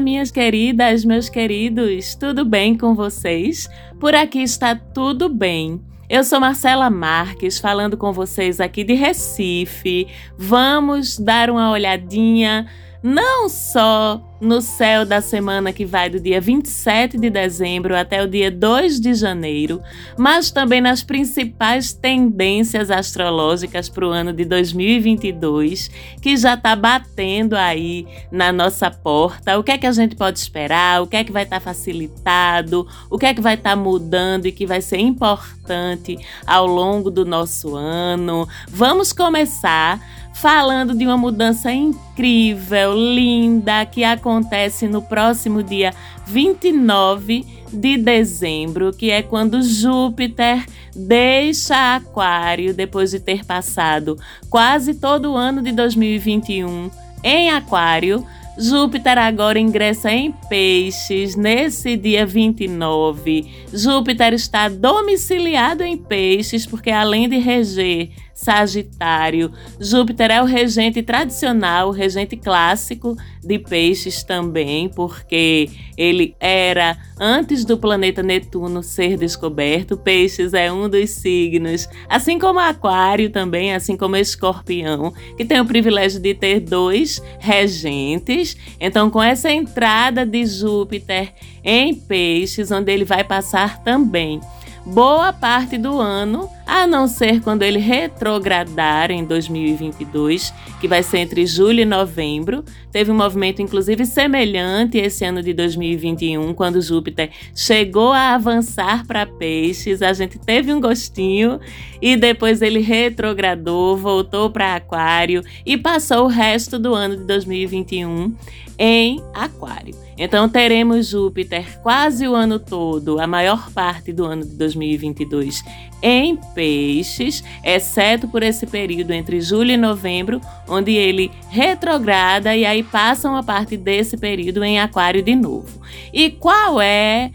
Minhas queridas, meus queridos, tudo bem com vocês? Por aqui está tudo bem. Eu sou Marcela Marques, falando com vocês aqui de Recife. Vamos dar uma olhadinha não só no céu da semana que vai do dia 27 de dezembro até o dia 2 de janeiro, mas também nas principais tendências astrológicas para o ano de 2022, que já está batendo aí na nossa porta. O que é que a gente pode esperar? O que é que vai estar tá facilitado? O que é que vai estar tá mudando e que vai ser importante ao longo do nosso ano? Vamos começar falando de uma mudança incrível, linda, que acontece no próximo dia 29 de dezembro, que é quando Júpiter deixa Aquário depois de ter passado quase todo o ano de 2021 em Aquário. Júpiter agora ingressa em Peixes nesse dia 29. Júpiter está domiciliado em Peixes porque além de reger Sagitário. Júpiter é o regente tradicional, o regente clássico de Peixes também, porque ele era antes do planeta Netuno ser descoberto. Peixes é um dos signos, assim como Aquário também, assim como Escorpião, que tem o privilégio de ter dois regentes. Então, com essa entrada de Júpiter em Peixes, onde ele vai passar também boa parte do ano, a não ser quando ele retrogradar em 2022, que vai ser entre julho e novembro. Teve um movimento, inclusive, semelhante esse ano de 2021, quando Júpiter chegou a avançar para Peixes. A gente teve um gostinho e depois ele retrogradou, voltou para Aquário e passou o resto do ano de 2021 em Aquário. Então teremos Júpiter quase o ano todo, a maior parte do ano de 2022 em Peixes, exceto por esse período entre julho e novembro, onde ele retrograda e aí passa uma parte desse período em Aquário de novo. E qual é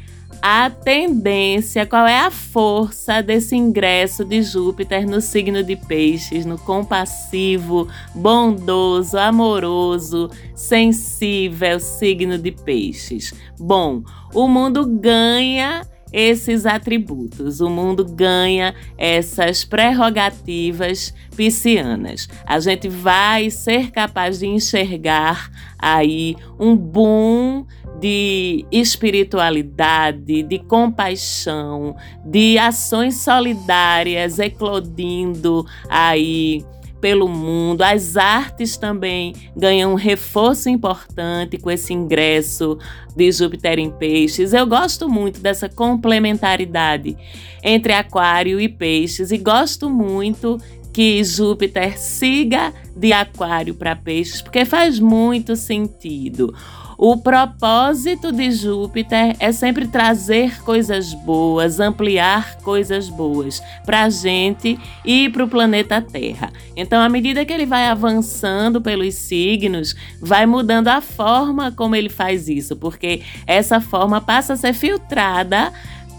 a tendência, qual é a força desse ingresso de Júpiter no signo de Peixes, no compassivo, bondoso, amoroso, sensível signo de Peixes? Bom, o mundo ganha esses atributos. O mundo ganha essas prerrogativas piscianas. A gente vai ser capaz de enxergar aí um boom de espiritualidade, de compaixão, de ações solidárias eclodindo aí pelo mundo. As artes também ganham um reforço importante com esse ingresso de Júpiter em Peixes. Eu gosto muito dessa complementaridade entre Aquário e Peixes e gosto muito que Júpiter siga de Aquário para Peixes, porque faz muito sentido. O propósito de Júpiter é sempre trazer coisas boas, ampliar coisas boas para a gente e para o planeta Terra. Então, à medida que ele vai avançando pelos signos, vai mudando a forma como ele faz isso, porque essa forma passa a ser filtrada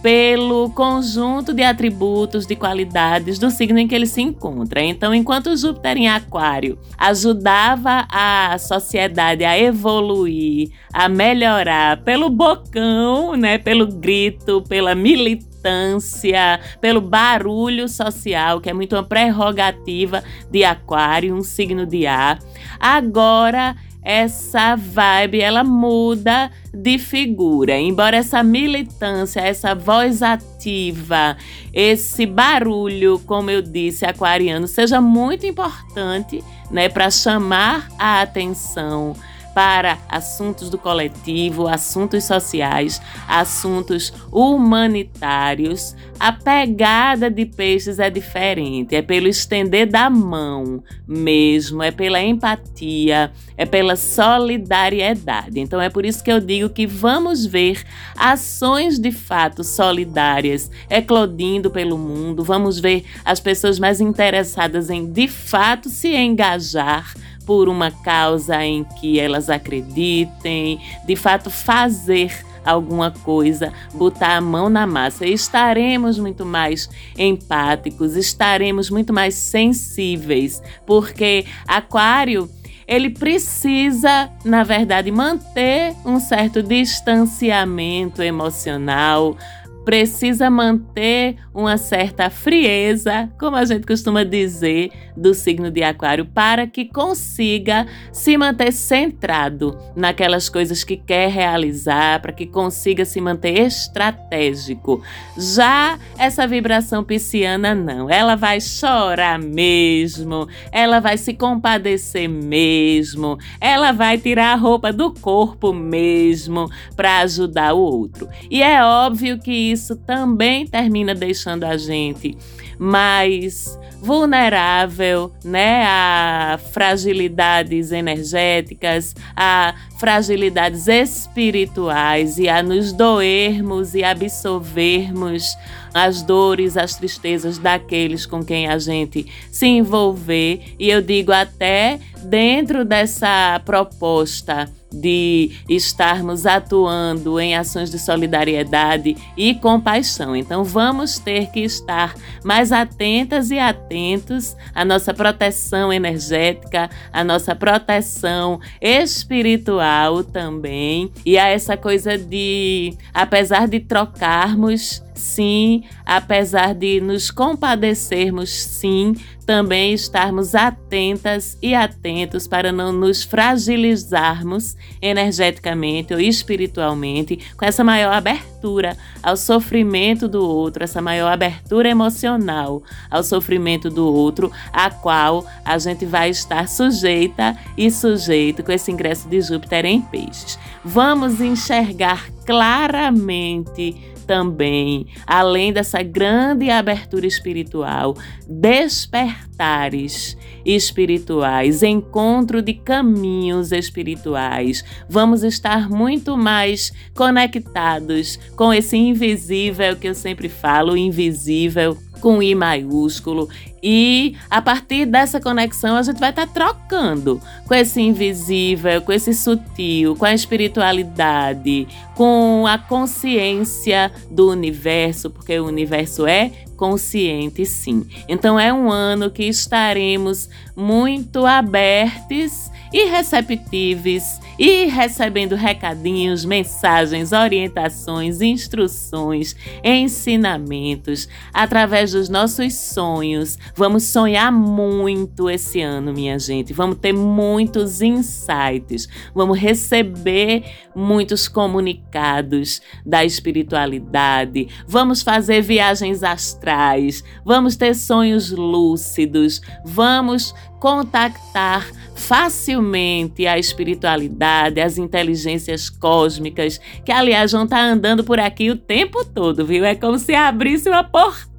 pelo conjunto de atributos, de qualidades do signo em que ele se encontra. Então, enquanto Júpiter em Aquário ajudava a sociedade a evoluir, a melhorar pelo bocão, né, pelo grito, pela militância, pelo barulho social, que é muito uma prerrogativa de Aquário, um signo de ar. Agora essa vibe ela muda de figura. Embora essa militância, essa voz ativa, esse barulho, como eu disse, aquariano, seja muito importante, né, para chamar a atenção para assuntos do coletivo, assuntos sociais, assuntos humanitários. A pegada de peixes é diferente, é pelo estender da mão mesmo, é pela empatia, é pela solidariedade. Então é por isso que eu digo que vamos ver ações de fato solidárias eclodindo pelo mundo, vamos ver as pessoas mais interessadas em de fato se engajar por uma causa em que elas acreditem, de fato fazer alguma coisa, botar a mão na massa. E estaremos muito mais empáticos, estaremos muito mais sensíveis, porque Aquário ele precisa, na verdade, manter um certo distanciamento emocional, precisa manter uma certa frieza, como a gente costuma dizer, do signo de Aquário, para que consiga se manter centrado naquelas coisas que quer realizar, para que consiga se manter estratégico. Já essa vibração pisciana, não. Ela vai chorar mesmo, ela vai se compadecer mesmo, ela vai tirar a roupa do corpo mesmo para ajudar o outro. E é óbvio que isso também termina deixando a gente mais vulnerável, né, a fragilidades energéticas, a fragilidades espirituais e a nos doermos e absorvermos as dores, as tristezas daqueles com quem a gente se envolver. E eu digo até dentro dessa proposta de estarmos atuando em ações de solidariedade e compaixão. Então vamos ter que estar mais atentas e atentos à nossa proteção energética, à nossa proteção espiritual também e a essa coisa de, apesar de trocarmos sim, apesar de nos compadecermos, sim, também estarmos atentas e atentos para não nos fragilizarmos energeticamente ou espiritualmente, com essa maior abertura ao sofrimento do outro, essa maior abertura emocional ao sofrimento do outro, a qual a gente vai estar sujeita e sujeito com esse ingresso de Júpiter em Peixes. Vamos enxergar claramente também, além dessa grande abertura espiritual, despertares espirituais, encontro de caminhos espirituais. Vamos estar muito mais conectados com esse invisível que eu sempre falo, invisível com I maiúsculo. E a partir dessa conexão a gente vai estar tá trocando com esse invisível, com esse sutil, com a espiritualidade, com a consciência do universo, porque o universo é consciente sim. Então é um ano que estaremos muito abertos e receptíveis e recebendo recadinhos, mensagens, orientações, instruções, ensinamentos através dos nossos sonhos. Vamos sonhar muito esse ano, minha gente. Vamos ter muitos insights. Vamos receber muitos comunicados da espiritualidade. Vamos fazer viagens astrais. Vamos ter sonhos lúcidos. Vamos contactar facilmente a espiritualidade, as inteligências cósmicas, que aliás vão estar tá andando por aqui o tempo todo, viu? É como se abrisse uma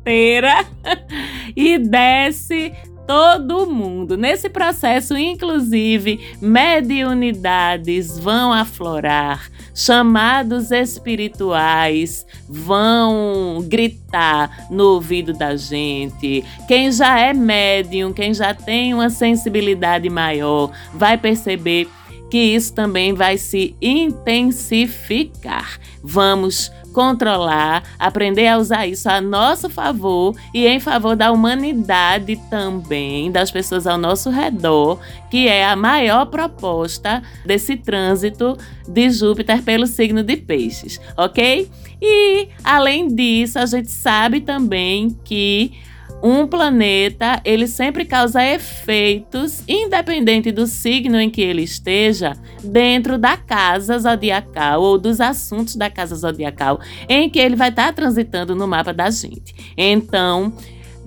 porteira e desce todo mundo. Nesse processo, inclusive, mediunidades vão aflorar, chamados espirituais vão gritar no ouvido da gente. Quem já é médium, quem já tem uma sensibilidade maior, vai perceber que isso também vai se intensificar. Vamos controlar, aprender a usar isso a nosso favor e em favor da humanidade também, das pessoas ao nosso redor, que é a maior proposta desse trânsito de Júpiter pelo signo de Peixes, ok? E além disso, a gente sabe também que um planeta, ele sempre causa efeitos, independente do signo em que ele esteja, dentro da casa zodiacal ou dos assuntos da casa zodiacal em que ele vai estar transitando no mapa da gente. Então,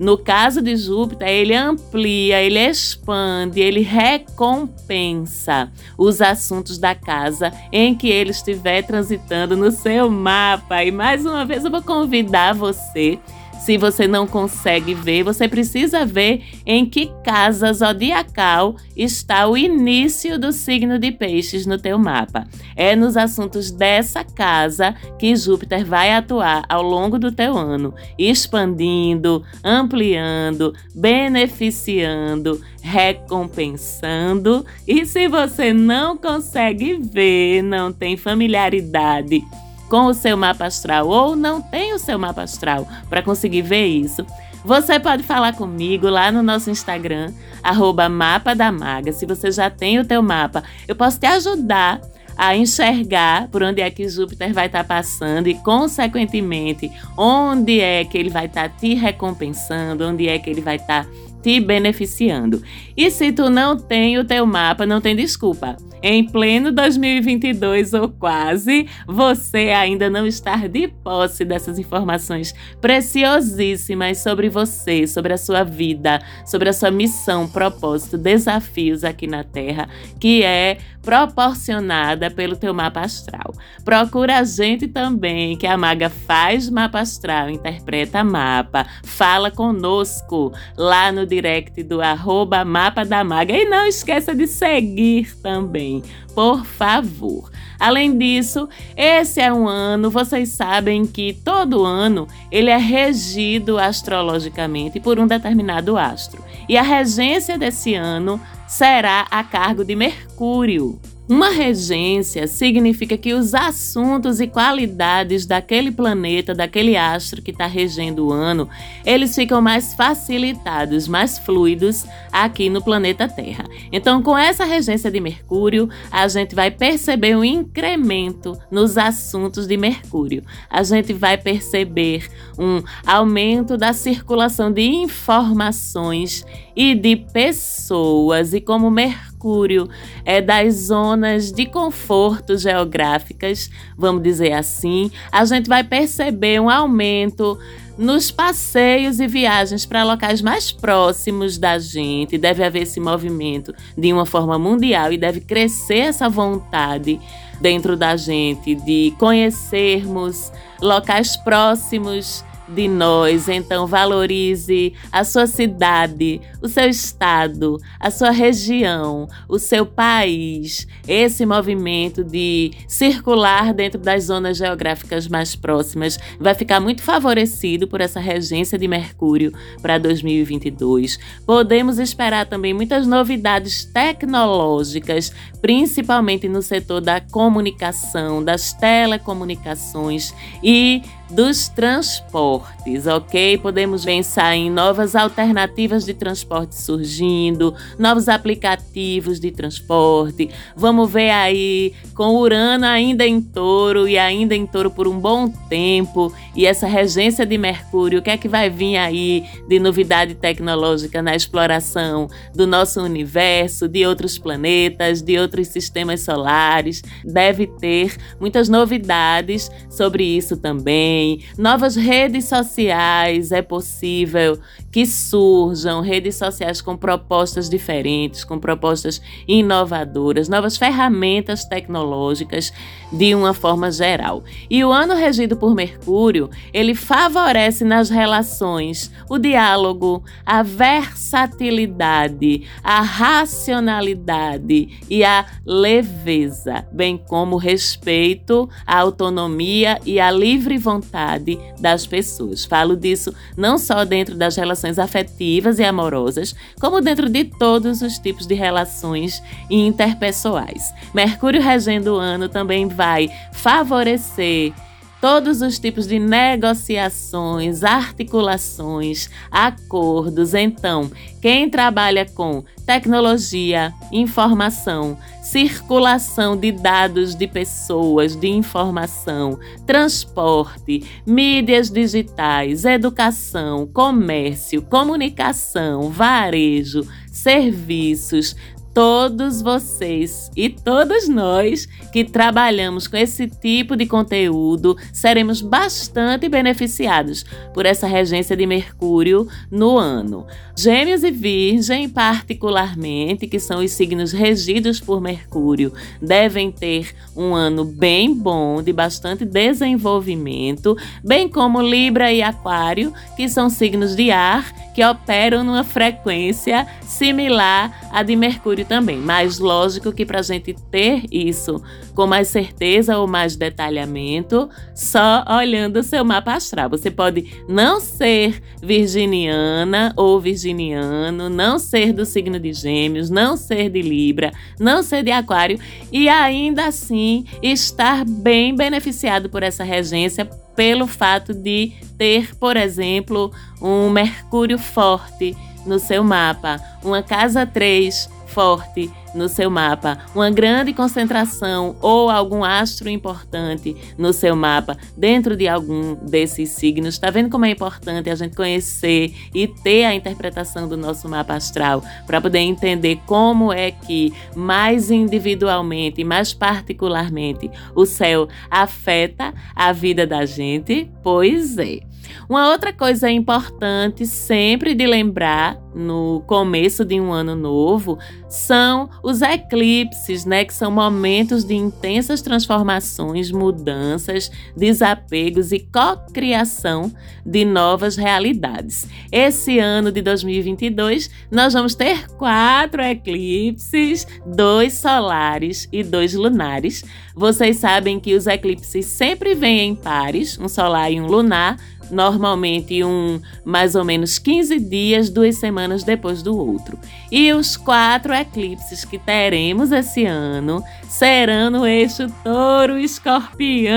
no caso de Júpiter, ele amplia, ele expande, ele recompensa os assuntos da casa em que ele estiver transitando no seu mapa. E mais uma vez eu vou convidar você se você não consegue ver, você precisa ver em que casa zodiacal está o início do signo de Peixes no teu mapa. É nos assuntos dessa casa que Júpiter vai atuar ao longo do teu ano, expandindo, ampliando, beneficiando, recompensando. E se você não consegue ver, não tem familiaridade, com o seu mapa astral ou não tem o seu mapa astral para conseguir ver isso, Você pode falar comigo lá no nosso Instagram, arroba mapa da maga. Se você já tem o teu mapa, eu posso te ajudar a enxergar por onde é que Júpiter vai estar tá passando e, consequentemente, onde é que ele vai estar tá te recompensando, onde é que ele vai estar tá te beneficiando. E se tu não tem o teu mapa, não tem desculpa. Em pleno 2022 ou quase, você ainda não está de posse dessas informações preciosíssimas sobre você, sobre a sua vida, sobre a sua missão, propósito, desafios aqui na Terra, que é proporcionada pelo teu mapa astral. Procura a gente também, que a maga faz mapa astral, interpreta mapa, fala conosco lá no direct do arroba mapa da maga. E não esqueça de seguir também, por favor. Além disso, esse é um ano, vocês sabem que todo ano ele é regido astrologicamente por um determinado astro. E a regência desse ano será a cargo de Mercúrio. Uma regência significa que os assuntos e qualidades daquele planeta, daquele astro que está regendo o ano, eles ficam mais facilitados, mais fluidos aqui no planeta Terra. Então, com essa regência de Mercúrio, a gente vai perceber um incremento nos assuntos de Mercúrio. A gente vai perceber um aumento da circulação de informações e de pessoas, e como Mercúrio Mercúrio é das zonas de conforto geográficas, vamos dizer assim, a gente vai perceber um aumento nos passeios e viagens para locais mais próximos da gente. Deve haver esse movimento de uma forma mundial e deve crescer essa vontade dentro da gente de conhecermos locais próximos de nós. Então, valorize a sua cidade, o seu estado, a sua região, o seu país. Esse movimento de circular dentro das zonas geográficas mais próximas vai ficar muito favorecido por essa regência de Mercúrio para 2022. Podemos esperar também muitas novidades tecnológicas, principalmente no setor da comunicação, das telecomunicações e dos transportes, ok? Podemos pensar em novas alternativas de transporte surgindo, novos aplicativos de transporte. Vamos ver aí com Urano ainda em touro e ainda em touro por um bom tempo e essa regência de Mercúrio, o que é que vai vir aí de novidade tecnológica na exploração do nosso universo, de outros planetas, de outros sistemas solares? Deve ter muitas novidades sobre isso também. Novas redes sociais é possível que surjam, redes sociais com propostas diferentes, com propostas inovadoras, novas ferramentas tecnológicas de uma forma geral. E o ano regido por Mercúrio, ele favorece nas relações o diálogo, a versatilidade, a racionalidade e a leveza, bem como respeito, a autonomia e a livre vontade das pessoas. Falo disso não só dentro das relações afetivas e amorosas, como dentro de todos os tipos de relações interpessoais. Mercúrio regendo o ano também vai favorecer todos os tipos de negociações, articulações, acordos. Então, quem trabalha com tecnologia, informação, circulação de dados de pessoas, de informação, transporte, mídias digitais, educação, comércio, comunicação, varejo, serviços, todos vocês e todos nós que trabalhamos com esse tipo de conteúdo seremos bastante beneficiados por essa regência de Mercúrio no ano. Gêmeos e Virgem, particularmente, que são os signos regidos por Mercúrio, devem ter um ano bem bom, de bastante desenvolvimento, bem como Libra e Aquário, que são signos de ar que operam numa frequência similar à de Mercúrio também. Mas lógico que para a gente ter isso com mais certeza ou mais detalhamento, só olhando o seu mapa astral. Você pode não ser virginiana ou virginiano, não ser do signo de Gêmeos, não ser de Libra, não ser de Aquário e ainda assim estar bem beneficiado por essa regência pelo fato de ter, por exemplo, um Mercúrio forte no seu mapa, uma casa 3 forte no seu mapa, uma grande concentração ou algum astro importante no seu mapa, dentro de algum desses signos. Está vendo como é importante a gente conhecer e ter a interpretação do nosso mapa astral para poder entender como é que mais individualmente, mais particularmente, o céu afeta a vida da gente? Pois é. Uma outra coisa importante sempre de lembrar no começo de um ano novo são os eclipses, né, que são momentos de intensas transformações, mudanças, desapegos e cocriação de novas realidades. Esse ano de 2022, nós vamos ter quatro eclipses, dois solares e dois lunares. Vocês sabem que os eclipses sempre vêm em pares, um solar e um lunar, normalmente um mais ou menos 15 dias, duas semanas depois do outro. E os quatro eclipses que teremos esse ano serão no eixo touro escorpião.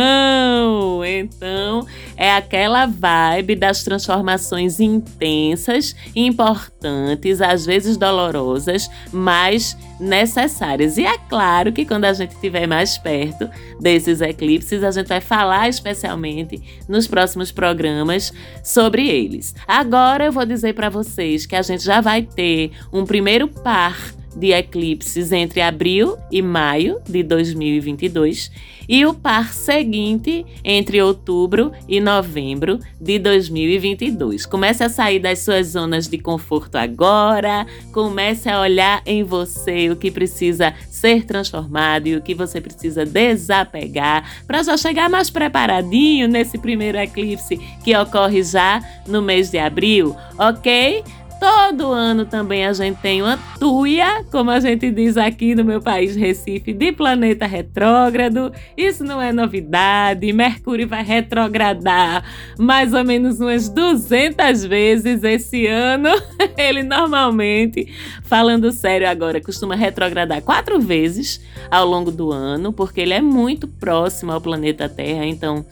Então, é aquela vibe das transformações intensas, importantes, às vezes dolorosas, mas necessárias. E é claro que quando a gente estiver mais perto desses eclipses, a gente vai falar especialmente nos próximos programas sobre eles. Agora eu vou dizer para vocês que a gente já vai ter um primeiro par de eclipses entre abril e maio de 2022 e o par seguinte entre outubro e novembro de 2022. Comece a sair das suas zonas de conforto agora, comece a olhar em você o que precisa ser transformado e o que você precisa desapegar para já chegar mais preparadinho nesse primeiro eclipse que ocorre já no mês de abril, ok? Todo ano também a gente tem uma tuia, como a gente diz aqui no meu país, Recife, de planeta retrógrado. Isso não é novidade. Mercúrio vai retrogradar mais ou menos umas 200 vezes esse ano. Ele normalmente, falando sério agora, costuma retrogradar quatro vezes ao longo do ano, porque ele é muito próximo ao planeta Terra. Então,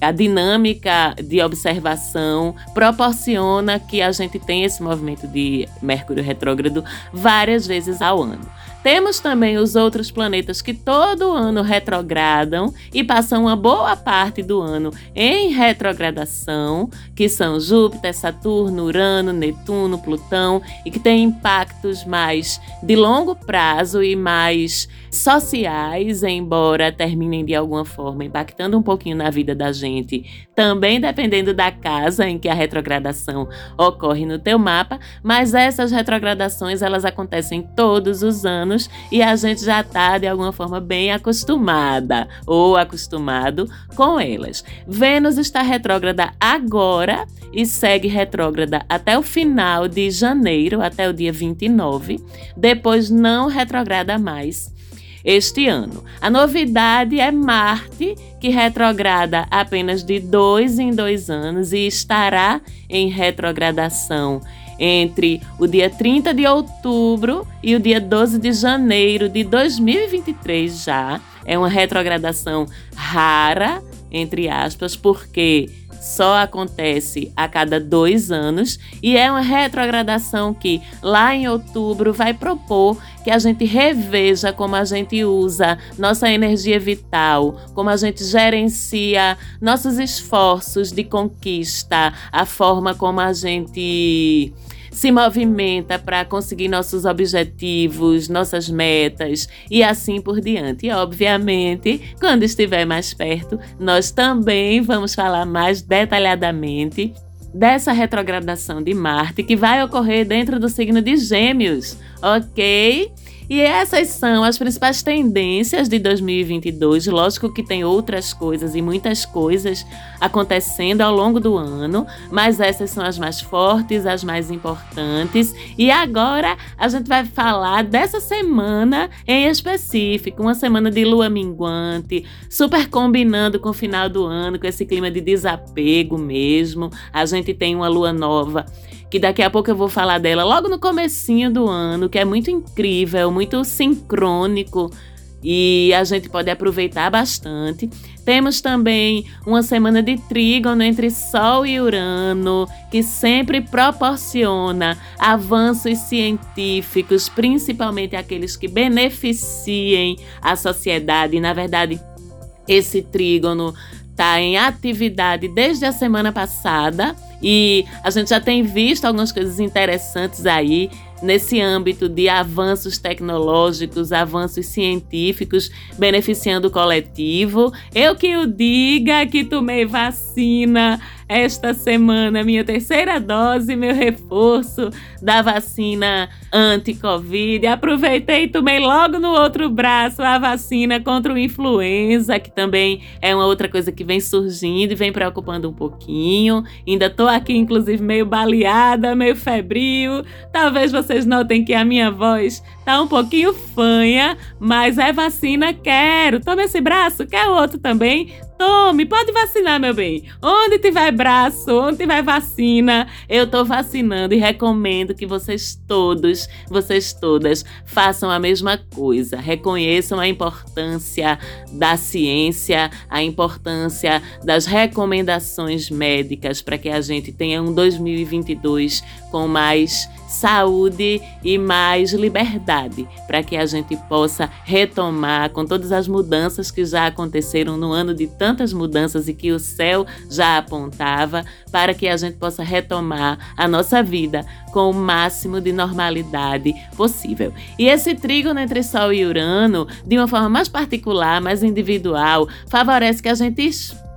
a dinâmica de observação proporciona que a gente tenha esse movimento de Mercúrio retrógrado várias vezes ao ano. Temos também os outros planetas que todo ano retrogradam e passam uma boa parte do ano em retrogradação, que são Júpiter, Saturno, Urano, Netuno, Plutão, e que têm impactos mais de longo prazo e mais sociais, embora terminem de alguma forma impactando um pouquinho na vida da gente, também dependendo da casa em que a retrogradação ocorre no teu mapa, mas essas retrogradações elas acontecem todos os anos e a gente já está de alguma forma bem acostumada ou acostumado com elas. Vênus está retrógrada agora e segue retrógrada até o final de janeiro, até o dia 29. Depois não retrograda mais este ano. A novidade é Marte, que retrograda apenas de dois em dois anos e estará em retrogradação entre o dia 30 de outubro e o dia 12 de janeiro de 2023 já. É uma retrogradação rara, entre aspas, porque só acontece a cada dois anos. E é uma retrogradação que lá em outubro vai propor que a gente reveja como a gente usa nossa energia vital, como a gente gerencia nossos esforços de conquista, a forma como a gente se movimenta para conseguir nossos objetivos, nossas metas e assim por diante. E, obviamente, quando estiver mais perto, nós também vamos falar mais detalhadamente dessa retrogradação de Marte que vai ocorrer dentro do signo de Gêmeos, ok? E essas são as principais tendências de 2022. Lógico que tem outras coisas e muitas coisas acontecendo ao longo do ano, mas essas são as mais fortes, as mais importantes. E agora a gente vai falar dessa semana em específico, uma semana de lua minguante, super combinando com o final do ano, com esse clima de desapego mesmo. A gente tem uma lua nova que daqui a pouco eu vou falar dela logo no comecinho do ano, que é muito incrível, muito sincrônico e a gente pode aproveitar bastante. Temos também uma semana de trígono entre Sol e Urano, que sempre proporciona avanços científicos, principalmente aqueles que beneficiem a sociedade. Na verdade, esse trígono está em atividade desde a semana passada e a gente já tem visto algumas coisas interessantes aí nesse âmbito de avanços tecnológicos, avanços científicos, beneficiando o coletivo. Eu que o diga que tomei vacina esta semana, minha terceira dose, meu reforço da vacina anti-Covid. Aproveitei e tomei logo no outro braço a vacina contra o influenza, que também é uma outra coisa que vem surgindo e vem preocupando um pouquinho. Ainda tô aqui, inclusive, meio baleada, meio febril. Talvez vocês notem que a minha voz tá um pouquinho fanha, mas é vacina, quero. Toma esse braço, quer outro também? Tome, pode vacinar, meu bem. Onde tiver braço, onde tiver vacina, eu tô vacinando e recomendo que vocês todos, vocês todas, façam a mesma coisa. Reconheçam a importância da ciência, a importância das recomendações médicas para que a gente tenha um 2022 com mais saúde e mais liberdade, para que a gente possa retomar com todas as mudanças que já aconteceram no ano de tantas mudanças e que o céu já apontava, para que a gente possa retomar a nossa vida com o máximo de normalidade possível. E esse trígono entre Sol e Urano, de uma forma mais particular, mais individual, favorece que a gente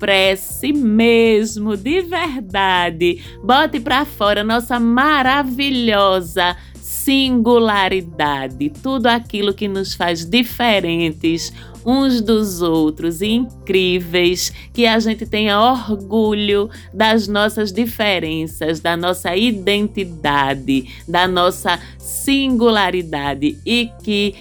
expresse mesmo, de verdade. Bote para fora nossa maravilhosa singularidade, tudo aquilo que nos faz diferentes uns dos outros. Incríveis, que a gente tenha orgulho das nossas diferenças, da nossa identidade, da nossa singularidade. E que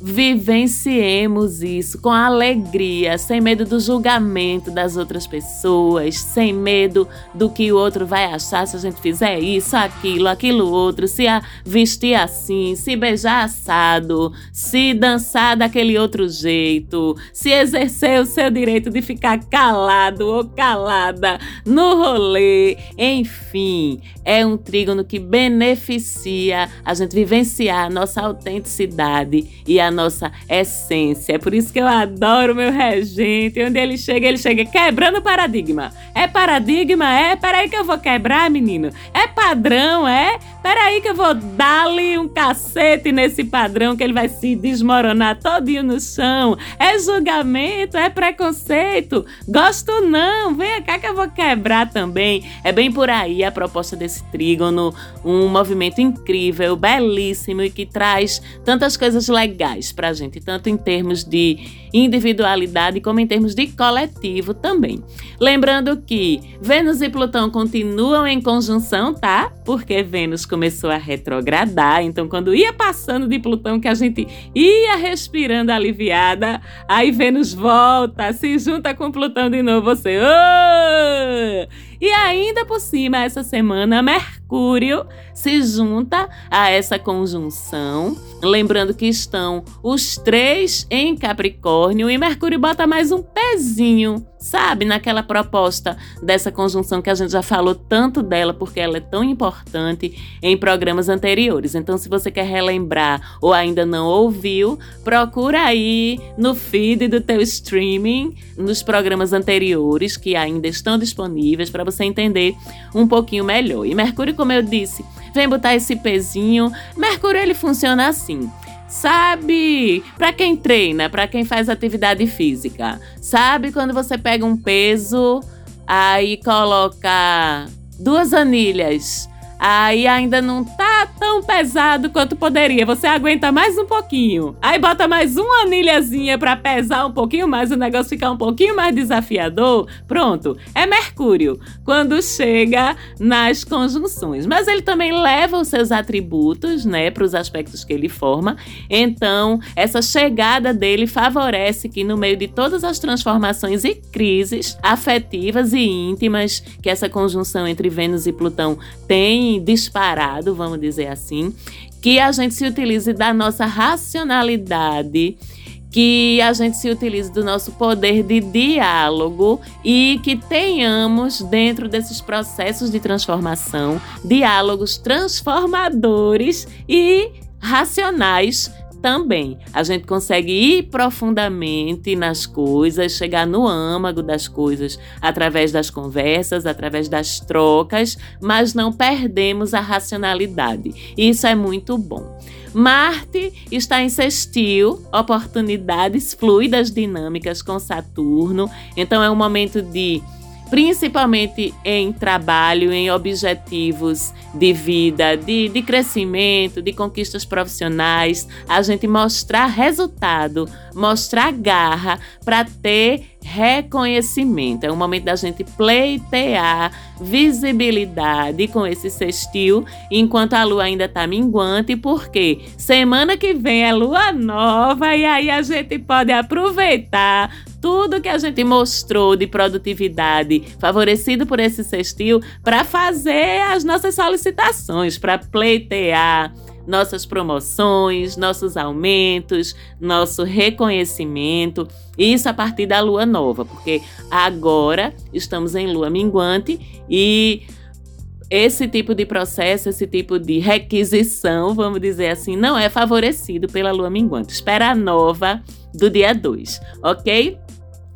vivenciemos isso com alegria, sem medo do julgamento das outras pessoas, sem medo do que o outro vai achar se a gente fizer isso, aquilo, aquilo outro, se vestir assim, se beijar assado, se dançar daquele outro jeito, se exercer o seu direito de ficar calado ou calada no rolê, enfim, é um trígono que beneficia a gente vivenciar a nossa autenticidade e a nossa essência. É por isso que eu adoro meu regente. Onde ele chega, ele chega quebrando paradigma. É paradigma? É? Peraí que eu vou quebrar, menino. É padrão? É? Peraí que eu vou dar-lhe um cacete nesse padrão que ele vai se desmoronar todinho no chão. É julgamento? É preconceito? Gosto não. Vem cá que eu vou quebrar também. É bem por aí a proposta desse trígono. Um movimento incrível, belíssimo e que traz tantas coisas legais para a gente, tanto em termos de individualidade como em termos de coletivo também. Lembrando que Vênus e Plutão continuam em conjunção, tá? Porque Vênus começou a retrogradar, então quando ia passando de Plutão que a gente ia respirando aliviada, aí Vênus volta, se junta com Plutão de novo, você. Oh! E ainda por cima, essa semana, Mercúrio se junta a essa conjunção. Lembrando que estão os três em Capricórnio e Mercúrio bota mais um pezinho sabe, naquela proposta dessa conjunção que a gente já falou tanto dela, porque ela é tão importante em programas anteriores. Então, se você quer relembrar ou ainda não ouviu, procura aí no feed do teu streaming, nos programas anteriores que ainda estão disponíveis para você entender um pouquinho melhor. E Mercúrio, como eu disse, vem botar esse pezinho. Mercúrio ele funciona assim. Sabe, para quem treina, para quem faz atividade física, sabe quando você pega um peso, aí coloca duas anilhas Aí ainda não tá tão pesado quanto poderia. Você aguenta mais um pouquinho. Aí bota mais uma anilhazinha para pesar um pouquinho mais, o negócio ficar um pouquinho mais desafiador. Pronto, é Mercúrio quando chega nas conjunções. Mas ele também leva os seus atributos, né, para os aspectos que ele forma. Então, essa chegada dele favorece que no meio de todas as transformações e crises afetivas e íntimas que essa conjunção entre Vênus e Plutão tem disparado, vamos dizer assim, que a gente se utilize da nossa racionalidade que a gente se utilize do nosso poder de diálogo e que tenhamos dentro desses processos de transformação diálogos transformadores e racionais também. A gente consegue ir profundamente nas coisas, chegar no âmago das coisas através das conversas, através das trocas, mas não perdemos a racionalidade. Isso é muito bom. Marte está em sextil, oportunidades fluidas dinâmicas com Saturno. Então é um momento de principalmente em trabalho, em objetivos de vida, de, de crescimento, de conquistas profissionais, a gente mostrar resultado, mostrar garra para ter reconhecimento. É o momento da gente pleitear visibilidade com esse sextil, enquanto a lua ainda está minguante, porque semana que vem é lua nova e aí a gente pode aproveitar tudo que a gente mostrou de produtividade, favorecido por esse sextil, para fazer as nossas solicitações, para pleitear nossas promoções, nossos aumentos, nosso reconhecimento. Isso a partir da lua nova, porque agora estamos em lua minguante e esse tipo de processo, esse tipo de requisição, vamos dizer assim, não é favorecido pela lua minguante. Espera a nova do dia 2, ok?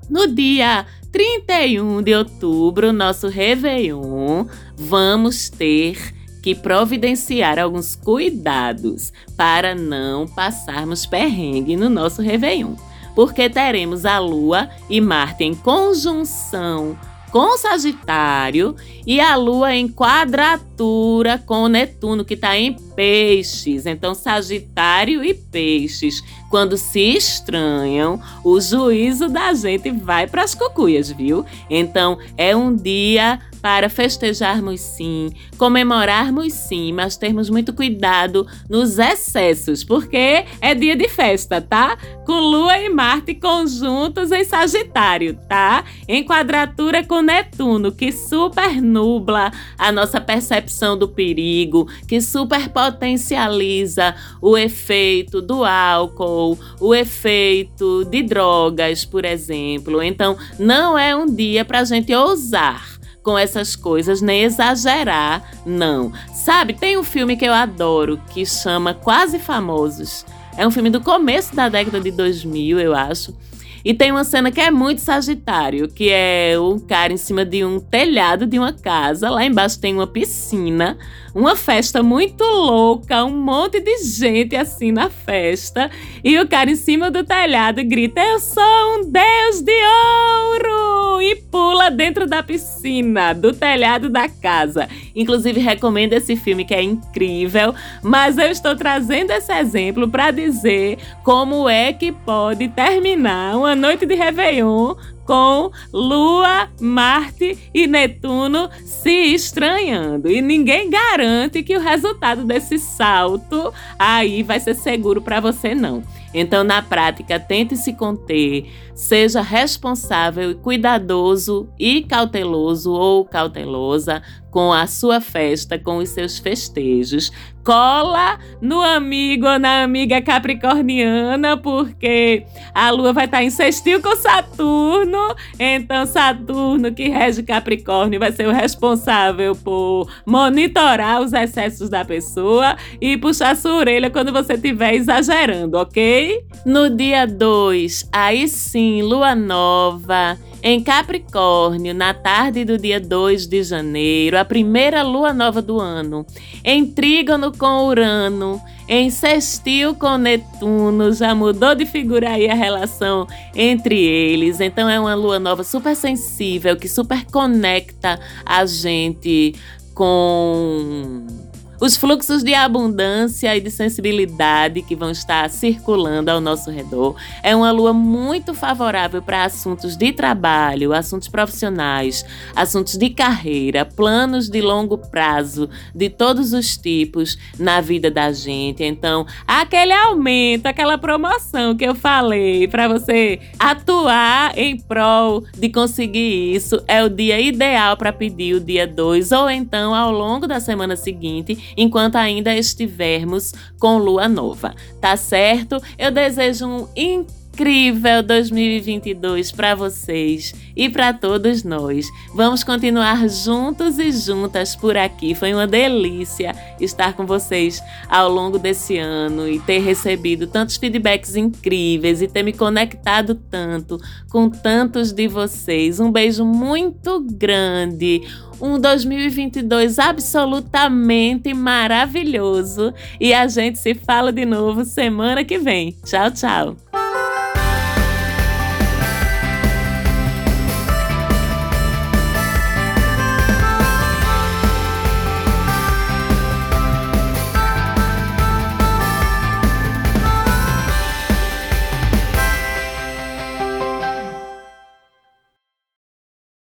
No dia 31 de outubro, nosso Réveillon, vamos ter que providenciar alguns cuidados para não passarmos perrengue no nosso Réveillon. Porque teremos a Lua e Marte em conjunção com Sagitário e a Lua em quadratura com Netuno, que está em Peixes. Então, Sagitário e Peixes quando se estranham, o juízo da gente vai para as cucuias, viu? Então é um dia para festejarmos sim, comemorarmos sim, mas termos muito cuidado nos excessos, porque é dia de festa, tá? Com Lua e Marte conjuntos em Sagitário, tá? Em quadratura com Netuno, que super nubla a nossa percepção do perigo, que super potencializa o efeito do álcool o efeito de drogas, por exemplo. Então, não é um dia para a gente ousar com essas coisas, nem exagerar, não. Sabe, tem um filme que eu adoro que chama Quase Famosos. É um filme do começo da década de 2000, eu acho. E tem uma cena que é muito Sagitário, que é um cara em cima de um telhado de uma casa. Lá embaixo tem uma piscina, uma festa muito louca, um monte de gente assim na festa. E o cara em cima do telhado grita: Eu sou um deus de ouro! E pula dentro da piscina, do telhado da casa. Inclusive, recomendo esse filme que é incrível, mas eu estou trazendo esse exemplo para dizer como é que pode terminar uma noite de Réveillon com Lua, Marte e Netuno se estranhando. E ninguém garante que o resultado desse salto aí vai ser seguro para você, não. Então, na prática, tente se conter, seja responsável, cuidadoso e cauteloso ou cautelosa com a sua festa, com os seus festejos. Cola no amigo ou na amiga capricorniana, porque a lua vai estar em sextil com Saturno. Então, Saturno, que rege Capricórnio, vai ser o responsável por monitorar os excessos da pessoa e puxar sua orelha quando você estiver exagerando, ok? No dia 2, aí sim, lua nova em Capricórnio, na tarde do dia 2 de janeiro, a primeira lua nova do ano, em trígono com Urano, em sextil com Netuno, já mudou de figura aí a relação entre eles. Então é uma lua nova super sensível, que super conecta a gente com os fluxos de abundância e de sensibilidade que vão estar circulando ao nosso redor. É uma lua muito favorável para assuntos de trabalho, assuntos profissionais, assuntos de carreira, planos de longo prazo de todos os tipos na vida da gente. Então, aquele aumento, aquela promoção que eu falei para você atuar em prol de conseguir isso, é o dia ideal para pedir o dia 2 ou então ao longo da semana seguinte enquanto ainda estivermos com lua nova. Tá certo? Eu desejo um incrível incrível 2022 para vocês e para todos nós. Vamos continuar juntos e juntas por aqui. Foi uma delícia estar com vocês ao longo desse ano e ter recebido tantos feedbacks incríveis e ter me conectado tanto com tantos de vocês. Um beijo muito grande um 2022 absolutamente maravilhoso. E a gente se fala de novo semana que vem. Tchau, tchau.